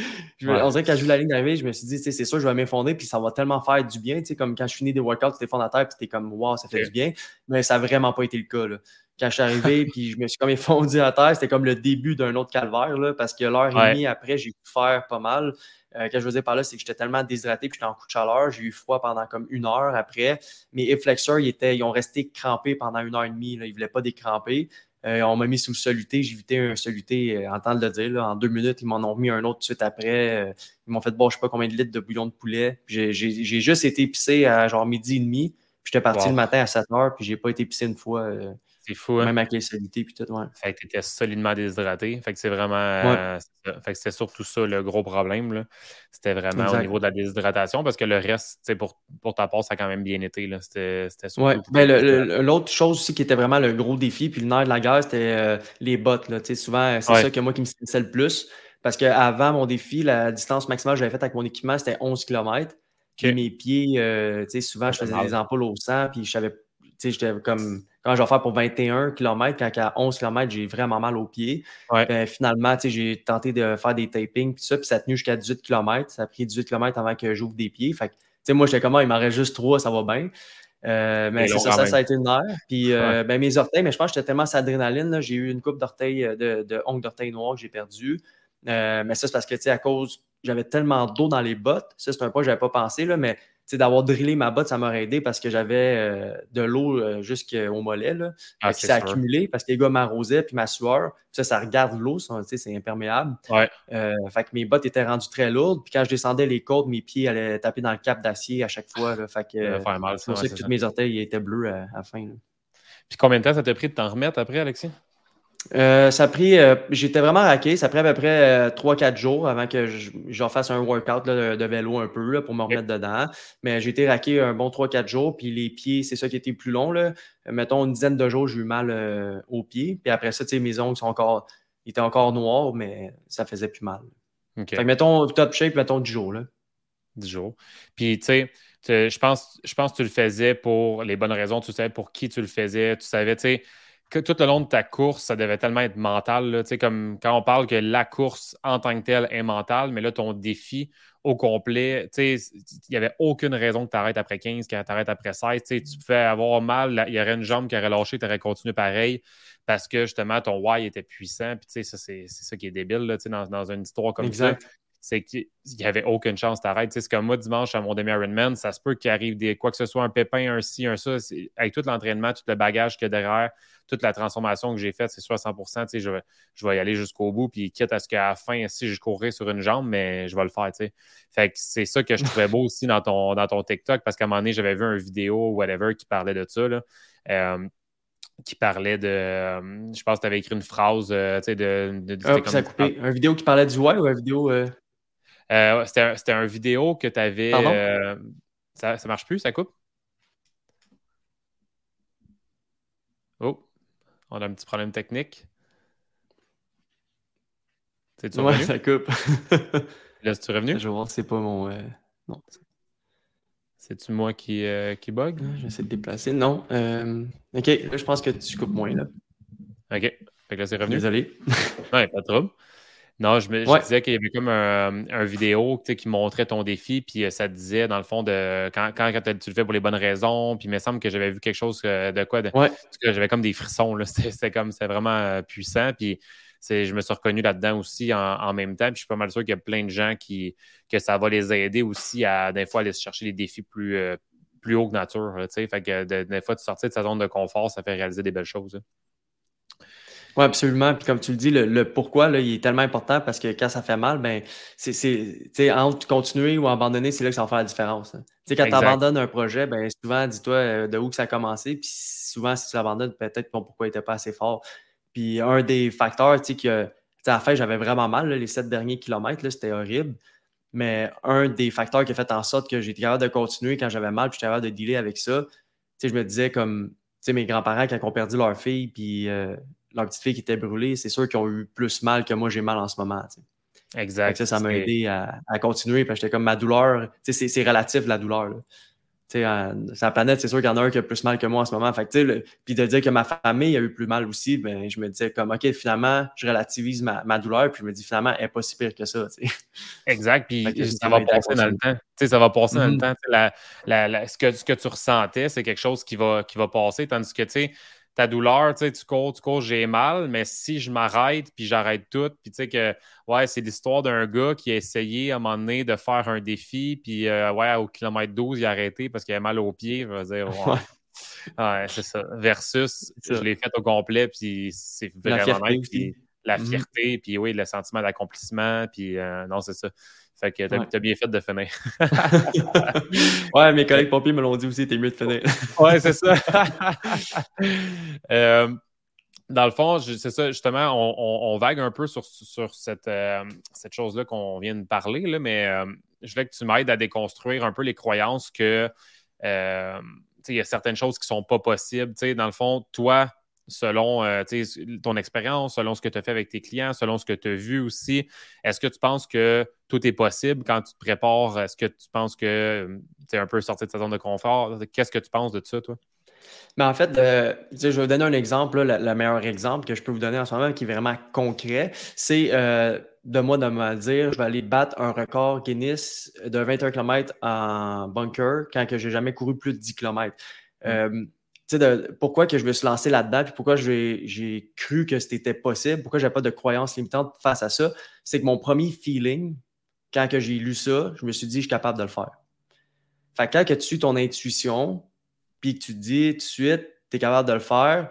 On dirait que quand j'ai vu la ligne d'arrivée, je me suis dit, c'est sûr, je vais m'effondrer, puis ça va tellement faire du bien. Tu sais, comme quand je finis des workouts, tu t'effondres à terre, puis t'es comme, wow, ça fait du bien. Mais ça n'a vraiment pas été le cas. Là. Quand je suis arrivé, puis je me suis comme effondu à terre, c'était comme le début d'un autre calvaire, là, parce que l'heure et demie après, j'ai pu faire pas mal. Euh, quand je veux dire par là, c'est que j'étais tellement déshydraté, puis j'étais en coup de chaleur, j'ai eu froid pendant comme une heure après. Mes hip flexors, ils, étaient, ils ont resté crampés pendant une heure et demie. Là. Ils ne voulaient pas décramper. Euh, on m'a mis sous le soluté. J'ai évité un soluté, euh, en temps de le dire. Là, en deux minutes, ils m'en ont mis un autre tout de suite après. Euh, ils m'ont fait boire je sais pas combien de litres de bouillon de poulet. J'ai juste été épicé à genre midi et demi. J'étais parti le matin à 7 heures, puis j'ai pas été épicé une fois. Euh, c'est fou, hein? Même avec les salités, puis tout, ouais. Fait que t'étais solidement déshydraté. Fait que c'est vraiment. Euh, fait que c'était surtout ça le gros problème. C'était vraiment au niveau de la déshydratation parce que le reste, pour, pour ta part, ça a quand même bien été. C'était surtout. Ouais. Ben, l'autre chose aussi qui était vraiment le gros défi, puis le nerf de la guerre, c'était euh, les bottes. Là. Souvent, c'est ça que moi qui me stressait le plus. Parce qu'avant mon défi, la distance maximale que j'avais faite avec mon équipement, c'était 11 km. Puis mes pieds, euh, souvent, je faisais des ampoules au sang, puis je savais, j'étais comme, comment je vais faire pour 21 km, quand à 11 km, j'ai vraiment mal aux pieds. Ben, finalement, j'ai tenté de faire des tapings, puis ça, puis ça a tenu jusqu'à 18 km. Ça a pris 18 km avant que j'ouvre des pieds. Fait que, moi, j'étais comme, ah, il m'en reste juste 3, ça va bien. Euh, mais c'est ça, ça, ça, a été une heure. Puis euh, ben, mes orteils, mais je pense que j'étais tellement sur adrénaline. J'ai eu une coupe d'orteils, de, de ongles d'orteils noirs que j'ai perdu. mais ça, c'est parce que, tu sais, à cause j'avais tellement d'eau dans les bottes. Ça, c'est un point que je n'avais pas pensé, là, mais d'avoir drillé ma botte, ça m'aurait aidé parce que j'avais euh, de l'eau euh, jusqu'au mollet. Là. Ah, ça a accumulé parce que les gars m'arrosaient puis ma sueur. ça, ça regarde l'eau, c'est imperméable. Ouais. Euh, fait que mes bottes étaient rendues très lourdes. Puis quand je descendais les côtes, mes pieds allaient taper dans le cap d'acier à chaque fois. Là. Fait que, ça mal, ça, que tous mes orteils étaient bleus à, à la fin. Puis combien de temps ça t'a pris de t'en remettre après, Alexis? Euh, ça a pris, euh, j'étais vraiment raqué. Ça a pris à peu près 3-4 euh, jours avant que je, fasse un workout de, vélo un peu pour me remettre dedans. Mais j'ai été raqué un bon 3-4 jours. Puis les pieds, c'est ça qui était plus long. Là. Mettons une dizaine de jours, j'ai eu mal aux pieds. Puis après ça, mes ongles sont encore, étaient encore noirs, mais ça faisait plus mal. Fait mettons top shape, mettons 10 jours. Là. 10 jours. Puis tu sais, je pense, je pense que tu le faisais pour les bonnes raisons. Tu savais pour qui tu le faisais. Tu savais, tu sais tout le long de ta course, ça devait tellement être mental. Comme quand on parle que la course en tant que telle est mentale, mais là, ton défi au complet, il n'y avait aucune raison que tu arrêtes après 15, que tu arrêtes après 16. Tu pouvais avoir mal, il y aurait une jambe qui aurait lâché, tu aurais continué pareil parce que justement ton why était puissant. Puis ça, c'est ça qui est débile là, dans, dans une histoire comme ça c'est qu'il n'y avait aucune chance d'arrêter. C'est comme moi, dimanche, à mon demi-Ironman, ça se peut qu'il arrive des, quoi que ce soit, un pépin, un ci, un ça. Avec tout l'entraînement, tout le bagage qu'il y a derrière, toute la transformation que j'ai faite, c'est sûr à 100 je vais, je vais y aller jusqu'au bout. Puis quitte à ce qu'à la fin, si je courrais sur une jambe, mais je vais le faire. Fait que c'est ça que je trouvais beau aussi dans ton, dans ton TikTok, parce qu'à un moment donné, j'avais vu une vidéo ou whatever qui parlait de ça. Euh, qui parlait de. Euh, je pense que tu avais écrit une phrase. Euh, de, de, de ah, coupé. Une vidéo qui parlait du why ou une vidéo. Euh, c'était un, vidéo que tu avais. Euh, ça, ça marche plus, ça coupe? Oh, on a un petit problème technique. C'est-tu ouais, ça coupe. Là, tu revenu? Je voir, c'est pas mon. Euh, non. C'est-tu moi qui, qui bug? J'essaie de déplacer. Non. OK, là, je pense que tu coupes moins. Là. OK. Fait que là, c'est revenu. Désolé. ouais, pas de trouble. Non, je me disais qu'il y avait comme un, un vidéo qui montrait ton défi, puis euh, ça te disait, dans le fond, de quand, quand, tu le fais pour les bonnes raisons, puis il me semble que j'avais vu quelque chose euh, de quoi. De, J'avais comme des frissons, C'était comme, c'est vraiment euh, puissant, puis je me suis reconnu là-dedans aussi en, même temps, puis je suis pas mal sûr qu'il y a plein de gens qui, que ça va les aider aussi à, des fois, aller chercher des défis plus, plus haut que nature, Fait que des fois, de sortir de sa zone de confort, ça fait réaliser des belles choses. Oui, absolument. Puis comme tu le dis, le, pourquoi, là, il est tellement important parce que quand ça fait mal, ben, c'est entre continuer ou abandonner, c'est là que ça va faire la différence. Hein. sais Quand tu abandonnes un projet, ben, souvent, dis-toi euh, de où que ça a commencé. Puis souvent, si tu l'abandonnes, peut-être ton pourquoi il n'était pas assez fort. Puis un des facteurs, tu sais, que à la fin, j'avais vraiment mal, les sept derniers kilomètres, c'était horrible. Mais un des facteurs qui a fait en sorte que j'étais capable de continuer quand j'avais mal, puis j'étais capable de dealer avec ça, tu sais, je me disais comme sais, mes grands-parents, quand ils ont perdu leur fille, puis euh, leur petite fille qui était brûlée, c'est sûr qu'ils ont eu plus mal que moi, j'ai mal en ce moment. Exact. Ça, ça m'a aidé à, continuer. Parce que j'étais comme ma douleur, c'est relatif la douleur. Là sur la planète, c'est sûr qu'il y en a un qui a plus mal que moi en ce moment. Fait puis de dire que ma famille a eu plus mal aussi, ben, je me disais comme, OK, finalement, je relativise ma, douleur, puis je me dis finalement, elle n'est pas si pire que ça. Exact, puis ça va passer dans le temps. ça va passer dans le temps. ce, que, ce que tu ressentais, c'est quelque chose qui va, qui va passer, tandis que, tu sais, ta douleur, tu sais, tu cours, tu cours, j'ai mal, mais si je m'arrête, puis j'arrête tout, puis tu sais que, ouais, c'est l'histoire d'un gars qui a essayé à un moment donné de faire un défi, puis euh, ouais, au kilomètre 12, il a arrêté parce qu'il avait mal aux pieds, je veux dire, ouais. c'est ça. Versus, je l'ai fait au complet, puis c'est vraiment la fierté, mm-hmm. fierté, puis oui, le sentiment d'accomplissement, puis euh, non, c'est ça. Fait que t'as bien fait de finir. ouais, mes collègues pompiers me l'ont dit aussi, t'es mieux de finir. ouais, c'est ça. Euh, dans le fond, c'est ça, justement, on, vague un peu sur, sur cette, euh, cette chose-là qu'on vient de parler, là, mais je voulais que tu m'aides à déconstruire un peu les croyances que il y a certaines choses qui ne sont pas possibles. dans le fond, toi, selon euh, ton expérience, selon ce que tu as fait avec tes clients, selon ce que tu as vu aussi. Est-ce que tu penses que tout est possible quand tu te prépares? Est-ce que tu penses que tu es un peu sorti de ta zone de confort? Qu'est-ce que tu penses de ça, toi? Mais en fait, euh, je vais vous donner un exemple, le meilleur exemple que je peux vous donner en ce moment qui est vraiment concret. C'est euh, de moi de me dire je vais aller battre un record Guinness de 21 km en bunker quand je n'ai jamais couru plus de 10 km. Pourquoi que je me suis lancé là-dedans, puis pourquoi j'ai cru que c'était possible, pourquoi j'avais pas de croyances limitantes face à ça, c'est que mon premier feeling, quand j'ai lu ça, je me suis dit, je suis capable de le faire. Quand tu suis ton intuition, puis que tu te dis tout de suite, tu es capable de le faire,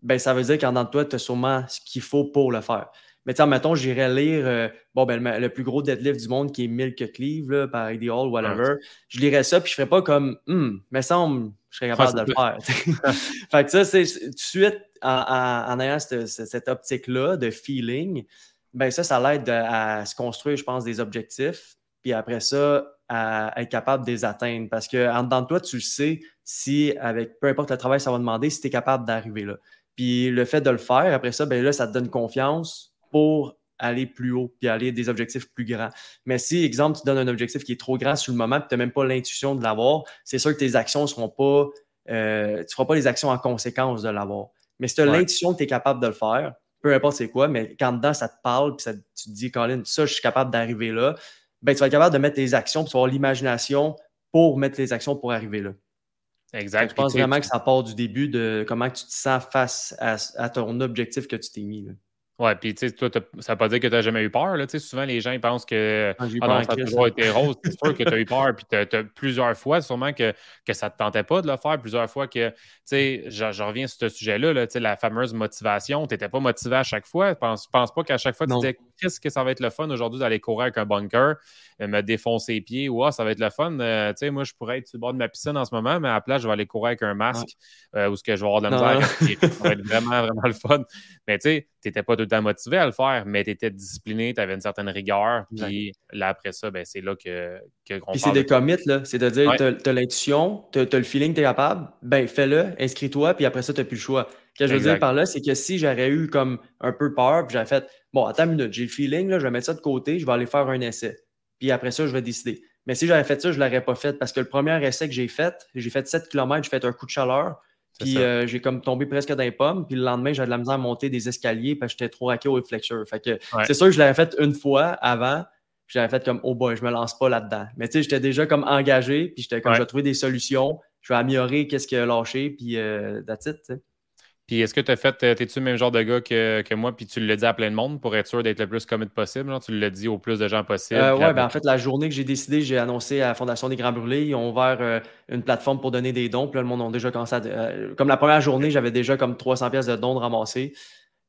ben ça veut dire qu'en dedans de toi, tu as sûrement ce qu'il faut pour le faire. Mais tiens, mettons, j'irais lire euh, bon, ben, le, plus gros deadlift du monde qui est 1000 livres par Ideal, whatever. Je lirais ça, puis je ferais pas comme, hum, mais semble, je serais capable de le faire. fait que ça, c'est tout de suite, en, ayant cette, optique-là de feeling, ben ça, ça l'aide à se construire, je pense, des objectifs. Puis après ça, à être capable de les atteindre. Parce qu'en dedans de toi, tu le sais si, avec peu importe le travail, ça va demander, si tu es capable d'arriver là. Puis le fait de le faire, après ça, ben là, ça te donne confiance pour aller plus haut puis aller des objectifs plus grands. Mais si, exemple, tu donnes un objectif qui est trop grand sur le moment et tu n'as même pas l'intuition de l'avoir, c'est sûr que tes actions ne seront pas. Euh, tu ne feras pas les actions en conséquence de l'avoir. Mais si tu as l'intuition que tu es capable de le faire, peu importe c'est quoi, mais quand dedans ça te parle, puis tu te dis, Colin, ça, je suis capable d'arriver là, ben, tu vas être capable de mettre tes actions, puis tu vas avoir l'imagination pour mettre les actions pour arriver là. Exact. je pense vraiment que ça part du début de comment tu te sens face à, à ton objectif que tu t'es mis. Là. Ouais, puis tu sais, toi, ça veut pas dire que tu n'as jamais eu peur. Là. Souvent, les gens ils pensent que ah, ah non, ça a toujours été rose. C'est sûr que tu as eu peur, puis tu as, plusieurs fois, sûrement que, que ça ne te tentait pas de le faire, plusieurs fois que, tu sais, je, reviens sur ce sujet-là, là, la fameuse motivation, tu n'étais pas motivé à chaque fois. Je pense, pense pas qu'à chaque fois, tu disais, qu'est-ce que ça va être le fun aujourd'hui d'aller courir avec un bunker, euh, me défoncer les pieds, ou ça va être le fun. Euh, tu sais, moi, je pourrais être sur le bord de ma piscine en ce moment, mais à la place, je vais aller courir avec un masque, euh, ou ce que je vais avoir de la misère. ça va être vraiment, vraiment le fun. Mais tu sais, tu n'étais pas tout le temps motivé à le faire, mais tu étais discipliné, tu avais une certaine rigueur. Puis là, après ça, ben, c'est là que. que puis c'est des commits, là. C'est-à-dire, tu as, l'intuition, tu as, le feeling que tu es capable, ben fais-le, inscris-toi, puis après ça, tu n'as plus le choix. Ce que je veux dire par là, c'est que si j'aurais eu comme un peu peur, puis j'avais fait, bon, attends une minute, j'ai le feeling, là, je vais mettre ça de côté, je vais aller faire un essai. Puis après ça, je vais décider. Mais si j'avais fait ça, je ne l'aurais pas fait parce que le premier essai que j'ai fait, j'ai fait 7 km, j'ai fait un coup de chaleur. Puis euh, j'ai comme tombé presque dans les pommes. Puis le lendemain, j'avais de la misère à monter des escaliers parce que j'étais trop raqué au réflexeur. Fait que c'est sûr que je l'avais fait une fois avant. Puis j'avais fait comme, oh boy, je me lance pas là-dedans. Mais tu sais, j'étais déjà comme engagé. Puis j'étais comme, je vais trouver des solutions. Je vais améliorer qu'est-ce qui a lâché. Puis euh, that's it. Puis est-ce que tu as fait, euh, t'es-tu le même genre de gars que, moi, puis tu l'as dit à plein de monde pour être sûr d'être le plus commit possible? tu l'as dit au plus de gens possible? Euh, oui, ben, en fait, la journée que j'ai décidé, j'ai annoncé à la Fondation des Grands Brûlés, ils ont ouvert euh, une plateforme pour donner des dons. Puis là, le monde a déjà commencé à. comme la première journée, j'avais déjà comme 300 pièces de dons de ramasser.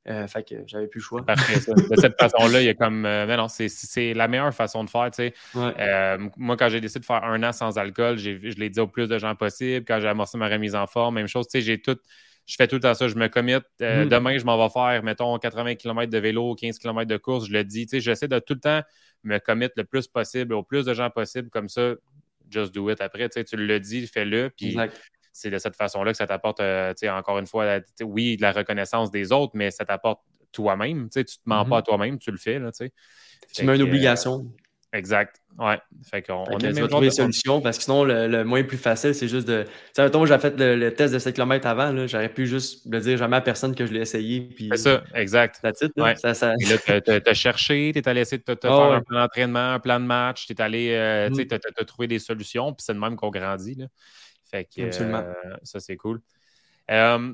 fait que j'avais plus le choix. De cette façon-là, il y a comme. mais non, c'est la meilleure façon de faire. Tu sais. moi, quand j'ai décidé de faire un an sans alcool, je l'ai dit au plus de gens possible. Quand j'ai amorcé ma remise en forme, même chose. Tu sais, j'ai tout je fais tout le temps ça. Je me commit. Euh, mm. Demain, je m'en vais faire, mettons, 80 km de vélo, 15 km de course. Je le dis. J'essaie de tout le temps me commit le plus possible, au plus de gens possible. Comme ça, just do it après. Tu le dis, fais-le. Puis c'est de cette façon-là que ça t'apporte, encore une fois, oui, de la reconnaissance des autres, mais ça t'apporte toi-même. Tu ne te mens pas à toi-même, tu le fais. Là, tu mets une obligation. Exact. Ouais. Fait qu'on on est trouver des solutions parce que sinon, le, le moyen plus facile, c'est juste de. Tu sais, moi, j'ai fait le, test de 7 km avant. J'aurais pu juste le dire jamais à personne que je l'ai essayé. C'est ça, exact. La titre, ouais. ça, ça... Et là, cherché, tu es allé essayer de te, ah faire un plan d'entraînement, un plan de match, tu es allé euh, mm. te trouver des solutions, puis c'est de même qu'on grandit. Là. Fait que euh, ça, c'est cool. Euh,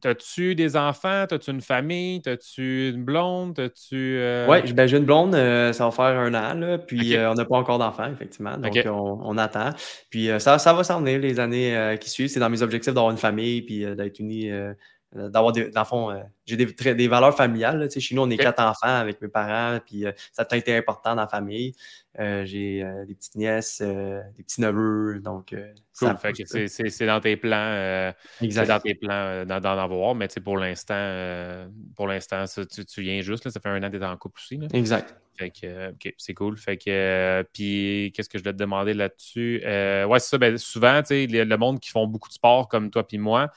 T'as-tu des enfants? T'as-tu une famille? T'as-tu une blonde? T'as-tu. Euh... Oui, ben, j'ai une blonde, euh, ça va faire un an, là, puis euh, on n'a pas encore d'enfants, effectivement. Donc, on, attend. Puis euh, ça, ça va s'en venir les années qui suivent. C'est dans mes objectifs d'avoir une famille, puis d'être uni, d'avoir des. Dans le fond, j'ai des, des, valeurs familiales. Là, chez nous, on est quatre enfants avec mes parents, puis ça a été important dans la famille. Euh, j'ai euh, des petites nièces, euh, des petits neveux. Donc, cool. c'est dans tes plans. c'est dans tes plans d'en avoir, mais pour l'instant, pour l'instant, tu, tu, viens juste. Là, ça fait un an que tu es en couple aussi. Là. Exact. Fait que, OK, c'est cool. Fait que, puis, qu'est-ce que je dois te demander là-dessus? ouais, c'est ça. Ben, souvent, tu sais, le, monde qui font beaucoup de sport comme toi puis moi,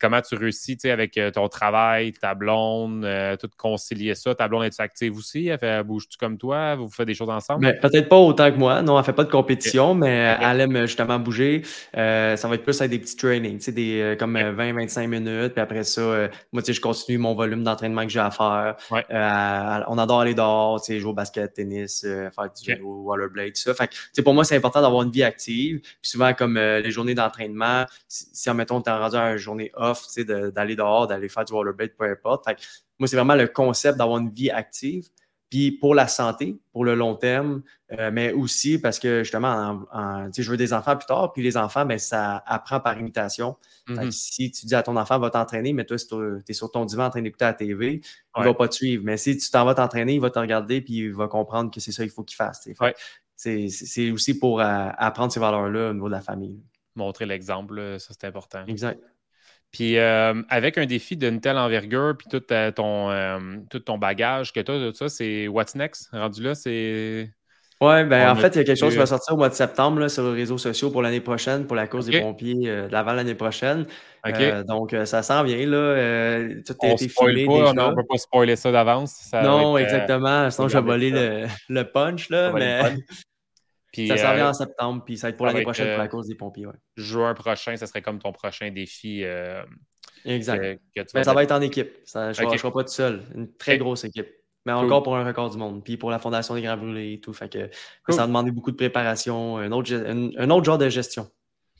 comment tu réussis, tu sais, avec ton travail, ta blonde, tout concilier ça? Ta blonde, est active aussi? Elle, bouge-tu comme toi? Vous faites des choses ensemble? peut-être pas autant que moi. Non, elle fait pas de compétition, mais elle aime justement bouger. Euh, ça va être plus avec des petits trainings, tu sais, des, euh, comme 20-25 euh, minutes. Puis après ça, moi, tu sais, je continue mon volume d'entraînement que j'ai à faire. on adore aller dehors, tu sais, jouer au basket, tennis, faire du vélo, rollerblade, tout ça. Fait pour moi, c'est important d'avoir une vie active. Puis souvent, comme les journées d'entraînement, si, si, admettons, tu es rendu à une journée off, d'aller dehors, d'aller faire du rollerblade, peu importe. Fait moi, c'est vraiment le concept d'avoir une vie active. Puis pour la santé, pour le long terme, euh, mais aussi parce que justement, je veux des enfants plus tard, puis les enfants, ben, ça apprend par imitation. Mm-hmm. Si tu dis à ton enfant, va t'entraîner, mais toi, tu es sur ton divan en train d'écouter la TV, il ne va pas te suivre. Mais si tu t'en vas t'entraîner, il va te regarder, puis il va comprendre que c'est ça qu'il faut qu'il fasse. C'est aussi pour euh, apprendre ces valeurs-là au niveau de la famille. Montrer l'exemple, ça c'est important. Exact. Puis euh, avec un défi d'une telle envergure, puis tout, ton, euh, tout ton bagage que tu as, tout ça, c'est What's Next? Rendu là, c'est. Oui, ben en fait, il y a quelque chose qui va sortir au mois de septembre là, sur les réseaux sociaux pour l'année prochaine, pour la course des pompiers euh, de l'avant l'année prochaine. donc, ça s'en vient, là. tout a été filmé. on ne peut pas spoiler ça d'avance. Non, exactement. Sinon, je vais voler le, le, punch, là. Mais ça s'en vient euh, en septembre, puis ça va être pour l'année prochaine pour la euh, cause des pompiers. Ouais. Juin prochain, ça serait comme ton prochain défi. Euh, exact. Mais ça va être en équipe. Ça, je ne serai pas tout seul. Une très grosse équipe. Mais encore pour un record du monde. Puis pour la Fondation des Grands Brûlés et tout. Fait que ça a demandé beaucoup de préparation, un autre, un, autre genre de gestion.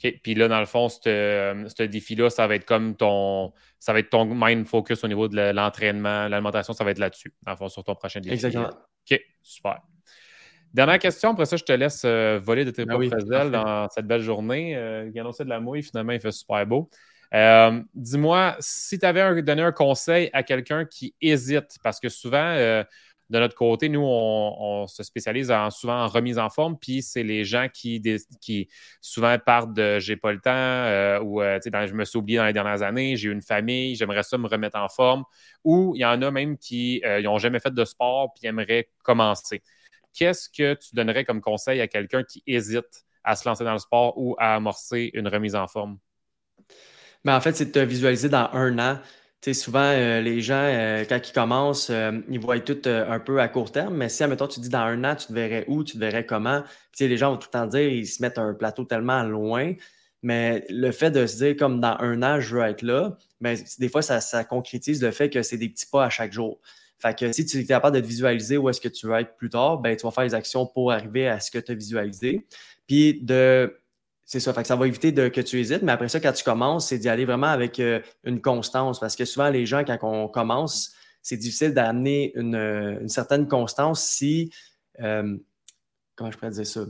OK. Puis là, dans le fond, ce défi-là, ça va être comme ton. Ça va être ton mind focus au niveau de l'entraînement, l'alimentation, ça va être là-dessus, dans le fond, sur ton prochain défi. Exactement. OK, super. Dernière question, après ça, je te laisse euh, voler de tes ben propres dans cette belle journée. Euh, il annonçait de la mouille, finalement, il fait super beau. Euh, dis-moi, si tu avais donné un conseil à quelqu'un qui hésite, parce que souvent, de notre côté, nous, on, se spécialise en, souvent en remise en forme, puis c'est les gens qui, qui souvent partent de j'ai pas le temps, ou je me suis oublié dans les dernières années, j'ai eu une famille, j'aimerais ça me remettre en forme, ou il y en a même qui n'ont jamais fait de sport, puis aimeraient commencer qu'est-ce que tu donnerais comme conseil à quelqu'un qui hésite à se lancer dans le sport ou à amorcer une remise en forme? Ben, en fait, c'est de te visualiser dans un an. souvent, euh, les gens, euh, quand ils commencent, euh, ils voient tout un peu à court terme, mais si, admettons, tu dis dans un an, tu te verrais où, tu te verrais comment, les gens vont tout le temps dire, ils se mettent un plateau tellement loin, mais le fait de se dire comme dans un an, je veux être là, ben, des fois, ça, ça concrétise le fait que c'est des petits pas à chaque jour. Fait que si tu es capable de te visualiser où est-ce que tu veux être plus tard, ben, tu vas faire les actions pour arriver à ce que tu as visualisé. Puis de. C'est ça, ça va éviter de, que tu hésites, mais après ça, quand tu commences, c'est d'y aller vraiment avec euh, une constance. Parce que souvent, les gens, quand on commence, c'est difficile d'amener une, certaine constance si. Euh, comment je pourrais dire ça?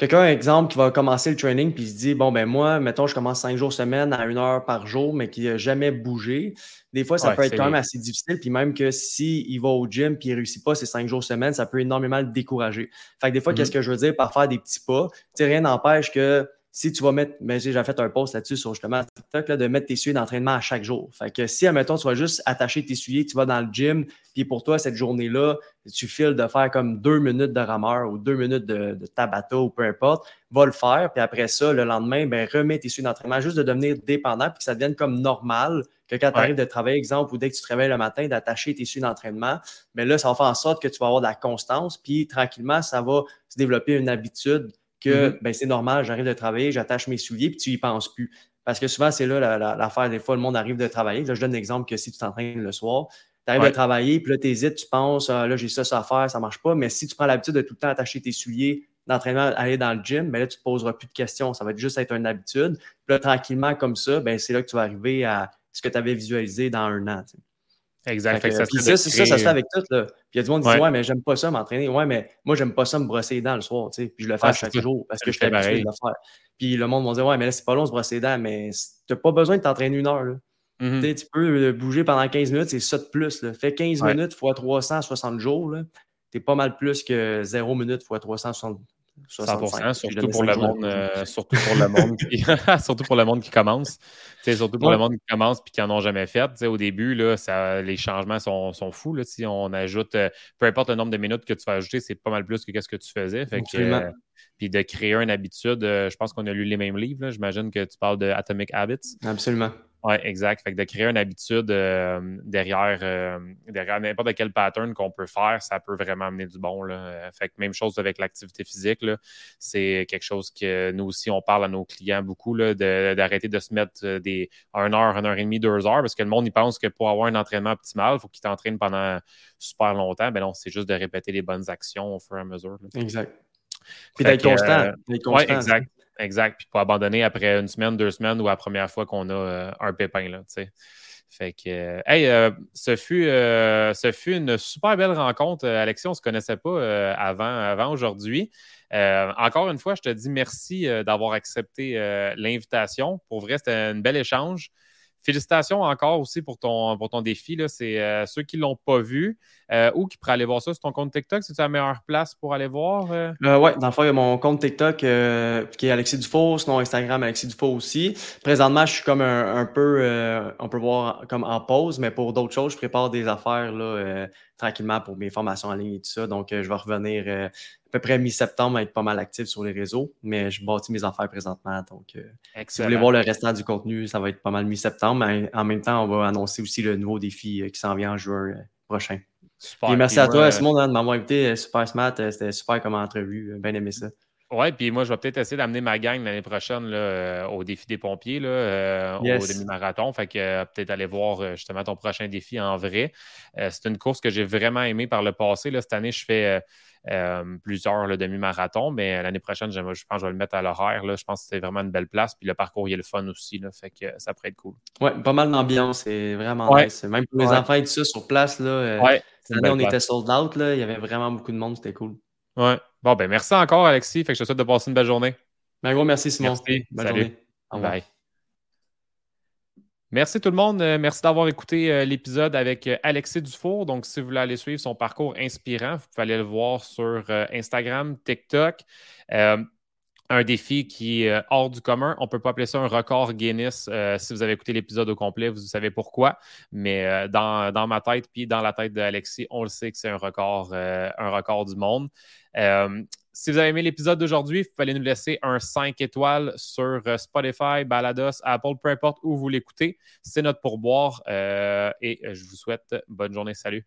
Quelqu'un, exemple, qui va commencer le training puis se dit Bon, ben moi, mettons, je commence cinq jours semaine à une heure par jour, mais qui n'a jamais bougé. Des fois, ça peut être quand même assez difficile. Puis même que s'il va au gym puis il ne réussit pas ces cinq jours semaine, ça peut énormément le décourager. Fait que des fois, qu'est-ce mm-hmm. que je veux dire par faire des petits pas? Tu sais, rien n'empêche que si tu vas mettre, mais ben, j'ai fait un post là-dessus sur justement TikTok, là, de mettre tes souliers d'entraînement à chaque jour. Fait que si, admettons, tu vas juste attacher tes souliers, tu vas dans le gym, puis pour toi, cette journée-là, tu files de faire comme deux minutes de rameur ou deux minutes de, de tabata ou peu importe, va le faire, puis après ça, le lendemain, ben, remets tes souliers d'entraînement, juste de devenir dépendant, puis que ça devienne comme normal, que quand tu arrives de travailler, exemple, ou dès que tu te réveilles le matin, d'attacher tes souliers d'entraînement, mais là, ça va faire en sorte que tu vas avoir de la constance, puis tranquillement, ça va se développer une habitude que mm-hmm. ben, c'est normal, j'arrive de travailler, j'attache mes souliers, puis tu n'y penses plus. Parce que souvent, c'est là l'affaire. des fois, le monde arrive de travailler. Là, je donne l'exemple que si tu t'entraînes le soir, tu arrives de travailler, puis là, tu hésites, tu penses, ah, là, j'ai ça, ça à faire, ça ne marche pas. Mais si tu prends l'habitude de tout le temps attacher tes souliers d'entraînement, aller dans le gym, ben là, tu ne te poseras plus de questions. Ça va être juste être une habitude. Puis là, tranquillement, comme ça, ben, c'est là que tu vas arriver à ce que tu avais visualisé dans un an. Exact. ça, ça, ça, se fait avec tout. Là. Puis il y a du monde qui dit Ouais, mais j'aime pas ça m'entraîner. Ouais, mais moi, j'aime pas ça me brosser les dents le soir. Puis je le fais chaque jour parce que je fais habitué de le faire. Puis le monde va dire Ouais, mais là, c'est pas long de se brosser les dents, mais t'as pas besoin de t'entraîner une heure. Là. Mm-hmm. Tu peux euh, bouger pendant 15 minutes, c'est ça de plus. Là. Fais 15 minutes fois 360 jours. T'es pas mal plus que 0 minutes fois 360 100%, surtout pour, le monde, euh, surtout pour le monde qui, surtout pour le monde qui commence. surtout pour le monde qui commence et qui n'en ont jamais fait. au début, là, ça, les changements sont, sont fous. Là, si on ajoute, euh, peu importe le nombre de minutes que tu vas ajouter, c'est pas mal plus que ce que tu faisais. Fait euh, puis de créer une habitude, je pense qu'on a lu les mêmes livres. J'imagine que tu parles de Atomic Habits. Absolument. Oui, exact. Fait que de créer une habitude euh, derrière, euh, derrière n'importe quel pattern qu'on peut faire, ça peut vraiment amener du bon. Là. Euh, fait que même chose avec l'activité physique, c'est quelque chose que nous aussi, on parle à nos clients beaucoup, d'arrêter de, se mettre des 1 heure, 1 heure et demie, 2 heures, parce que le monde, il pense que pour avoir un entraînement optimal, il faut qu'il t'entraîne pendant super longtemps. Ben non, c'est juste de répéter les bonnes actions au fur et à mesure. Exact. Puis d'être constant. Oui, exact. Exact. Puis pas abandonner après une semaine, deux semaines ou la première fois qu'on a euh, un pépin. Là, fait que, euh, hey, euh, ce, fut, ce fut une super belle rencontre. Alexis, on ne se connaissait pas avant, avant aujourd'hui. encore une fois, je te dis merci d'avoir accepté l'invitation. Pour vrai, c'était un bel échange. Félicitations encore aussi pour ton, pour ton défi. C'est euh, ceux qui ne l'ont pas vu euh, ou qui pourraient aller voir ça sur ton compte TikTok. C'est la meilleure place pour aller voir? Euh? oui, dans le fond, il y a mon compte TikTok qui est Alexis Dufault, sinon Instagram Alexis Dufault aussi. Présentement, je suis comme un, peu, on peut voir comme en pause, mais pour d'autres choses, je prépare des affaires là, tranquillement pour mes formations en ligne et tout ça. Donc, je vais revenir à peu près mi-septembre être pas mal actif sur les réseaux, mais je bâtis mes affaires présentement. Donc, euh, si vous voulez voir le restant du contenu, ça va être pas mal mi-septembre. Mais en même temps, on va annoncer aussi le nouveau défi euh, qui s'en vient en juin euh, prochain. Super. merci à toi, Simon, de m'avoir invité. Super smart. C'était super comme entrevue. Bien aimé ça. Oui, puis moi, je vais peut-être essayer d'amener ma gang l'année prochaine là, au défi des pompiers, là, au demi-marathon. Fait que peut-être aller voir justement ton prochain défi en vrai. c'est une course que j'ai vraiment aimée par le passé. Là. Cette année, je fais euh, plusieurs demi-marathons, mais l'année prochaine, je pense que je vais le mettre à l'horaire. Je pense que c'est vraiment une belle place. Puis le parcours, il est le fun aussi. Là, fait que ça pourrait être cool. Oui, pas mal d'ambiance. C'est vraiment nice. Même pour les enfants et tout ça sur place. Là, euh, cette année, on était sold out. Là, il y avait vraiment beaucoup de monde. C'était cool. Ouais. Bon, ben merci encore, Alexis. Fait que je te souhaite de passer une belle journée. Ben, gros, merci, Simon. Merci. Bonne Journée. Au revoir. Bye. Merci tout le monde. Euh, merci d'avoir écouté euh, l'épisode avec euh, Alexis Dufour. Donc, si vous voulez aller suivre son parcours inspirant, vous pouvez aller le voir sur Instagram, TikTok. Un défi qui est hors du commun. On ne peut pas appeler ça un record Guinness. si vous avez écouté l'épisode au complet, vous savez pourquoi. Mais dans, dans, ma tête, puis dans la tête d'Alexis, on le sait que c'est un record, un record du monde. Si vous avez aimé l'épisode d'aujourd'hui, vous pouvez nous laisser un 5 étoiles sur euh, Spotify, Balados, Apple, peu importe où vous l'écoutez. C'est notre pourboire euh, et je vous souhaite bonne journée. Salut.